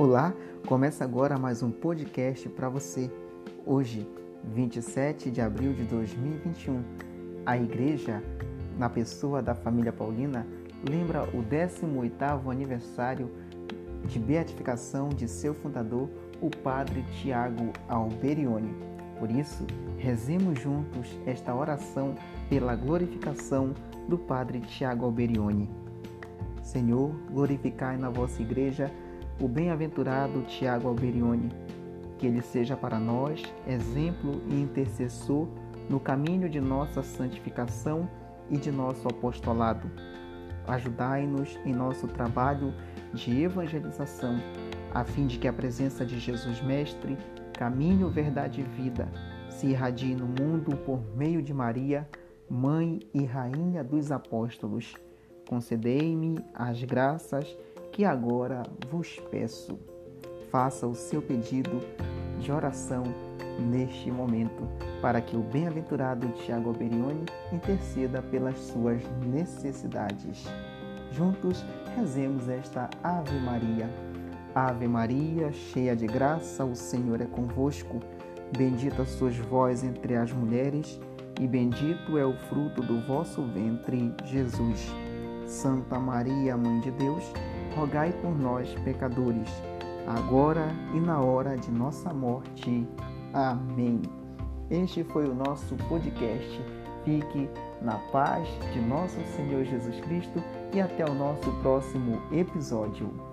Olá, começa agora mais um podcast para você. Hoje, 27 de abril de 2021, a igreja, na pessoa da família Paulina, lembra o 18º aniversário de beatificação de seu fundador, o padre Tiago Alberione. Por isso, rezemos juntos esta oração pela glorificação do padre Tiago Alberione. Senhor, glorificai na vossa igreja o bem-aventurado Tiago Alberione, que ele seja para nós exemplo e intercessor no caminho de nossa santificação e de nosso apostolado. Ajudai-nos em nosso trabalho de evangelização, a fim de que a presença de Jesus Mestre, caminho, verdade e vida, se irradie no mundo por meio de Maria, Mãe e Rainha dos Apóstolos. Concedei-me as graças que agora vos peço. Faça o seu pedido de oração neste momento, para que o bem-aventurado Tiago Alberione interceda pelas suas necessidades. Juntos rezemos esta Ave Maria. Ave Maria, cheia de graça, o Senhor é convosco. Bendita sois vós entre as mulheres, e bendito é o fruto do vosso ventre, Jesus. Santa Maria, Mãe de Deus, rogai por nós, pecadores, agora e na hora de nossa morte. Amém. Este foi o nosso podcast. Fique na paz de nosso Senhor Jesus Cristo e até o nosso próximo episódio.